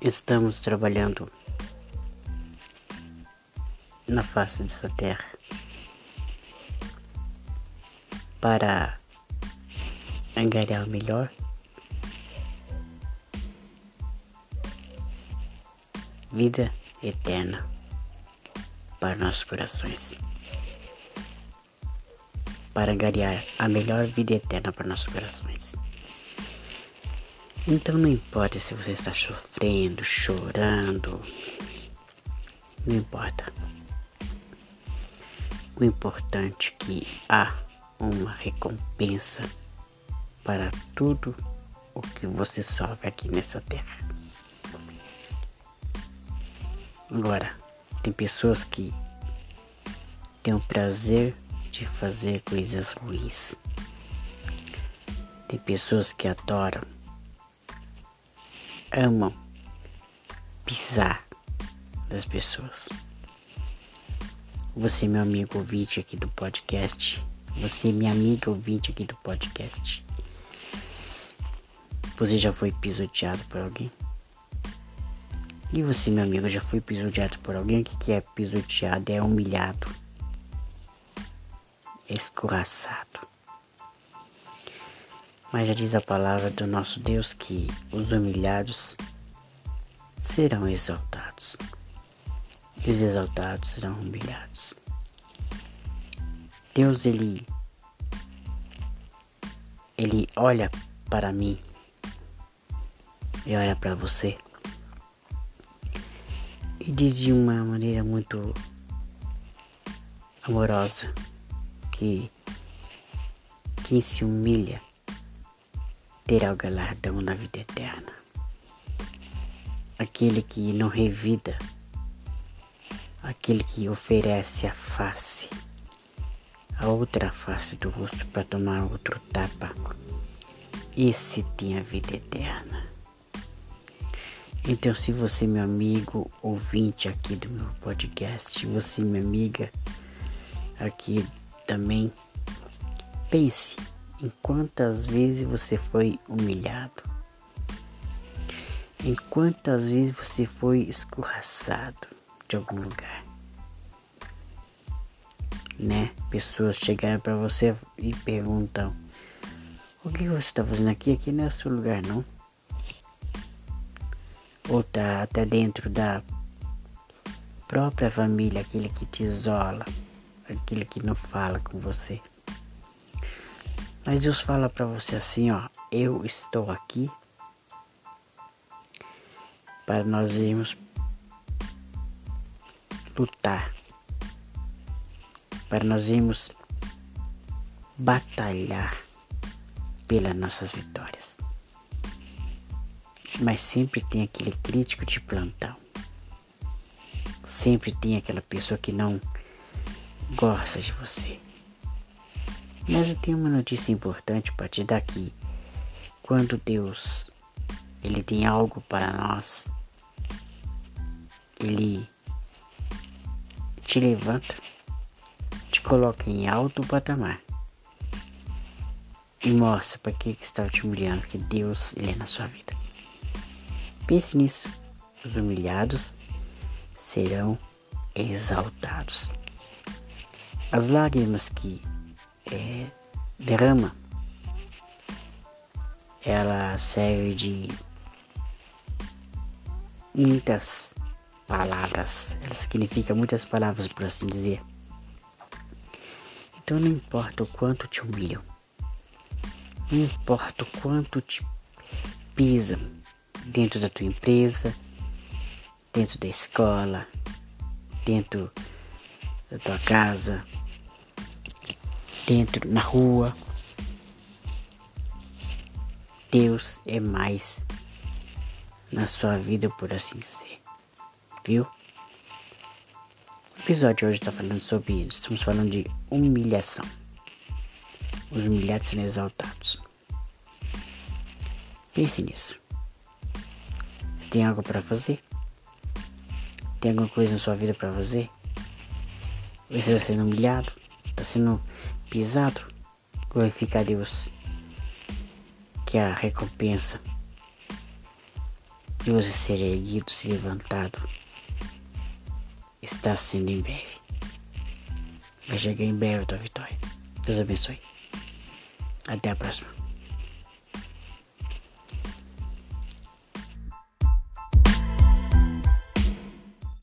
estamos trabalhando na face dessa terra para angariar o melhor, vida eterna para nossos corações, para angariar a melhor vida eterna para nossos corações. Então não importa se você está sofrendo, chorando, não importa. O importante é que há uma recompensa para tudo o que você sofre aqui nessa terra. Agora, tem pessoas que têm o prazer de fazer coisas ruins. Tem pessoas que adoram amam pisar das pessoas. Você, meu amigo ouvinte aqui do podcast, você, minha amiga ouvinte aqui do podcast, você já foi pisoteado por alguém? E você, meu amigo, já foi pisoteado por alguém? O que é pisoteado? É humilhado, é escorraçado. Mas já diz a palavra do nosso Deus que os humilhados serão exaltados, e os exaltados serão humilhados. Deus, ele, ele olha para mim e olha para você e diz de uma maneira muito amorosa que quem se humilha terá o galardão na vida eterna. Aquele que não revida, aquele que oferece a face, a outra face do rosto para tomar outro tapa, esse tem a vida eterna. Então, se você, meu amigo ouvinte aqui do meu podcast, você, minha amiga, aqui também, pense em quantas vezes você foi humilhado, em quantas vezes você foi escorraçado de algum lugar. Né? Pessoas chegaram para você e perguntam: O que você está fazendo aqui? Aqui não é o seu lugar, não. Ou tá até dentro da própria família, aquele que te isola, aquele que não fala com você. Mas Deus fala para você assim, ó, eu estou aqui para nós irmos lutar, para nós irmos batalhar pelas nossas vitórias. Mas sempre tem aquele crítico de plantão. Sempre tem aquela pessoa que não gosta de você mas eu tenho uma notícia importante para te dar aqui. Quando Deus ele tem algo para nós, ele te levanta, te coloca em alto patamar e mostra para que, que estava te humilhando que Deus ele é na sua vida. Pense nisso. Os humilhados serão exaltados. As lágrimas que é, derrama, ela serve de muitas palavras, ela significa muitas palavras, por assim dizer. Então não importa o quanto te humilham, não importa o quanto te pisam dentro da tua empresa, dentro da escola, dentro da tua casa, dentro, na rua. Deus é mais na sua vida, por assim dizer. Viu? O episódio hoje está falando sobre. Estamos falando de humilhação. Os humilhados sendo exaltados. Pense nisso. Você tem algo para fazer? Tem alguma coisa na sua vida para fazer? Você está sendo humilhado? Está sendo pisado, glorifica a Deus, que a recompensa de você ser erguido, se levantado, está sendo em breve. Vai chegar em breve a tua vitória. Deus abençoe. Até a próxima.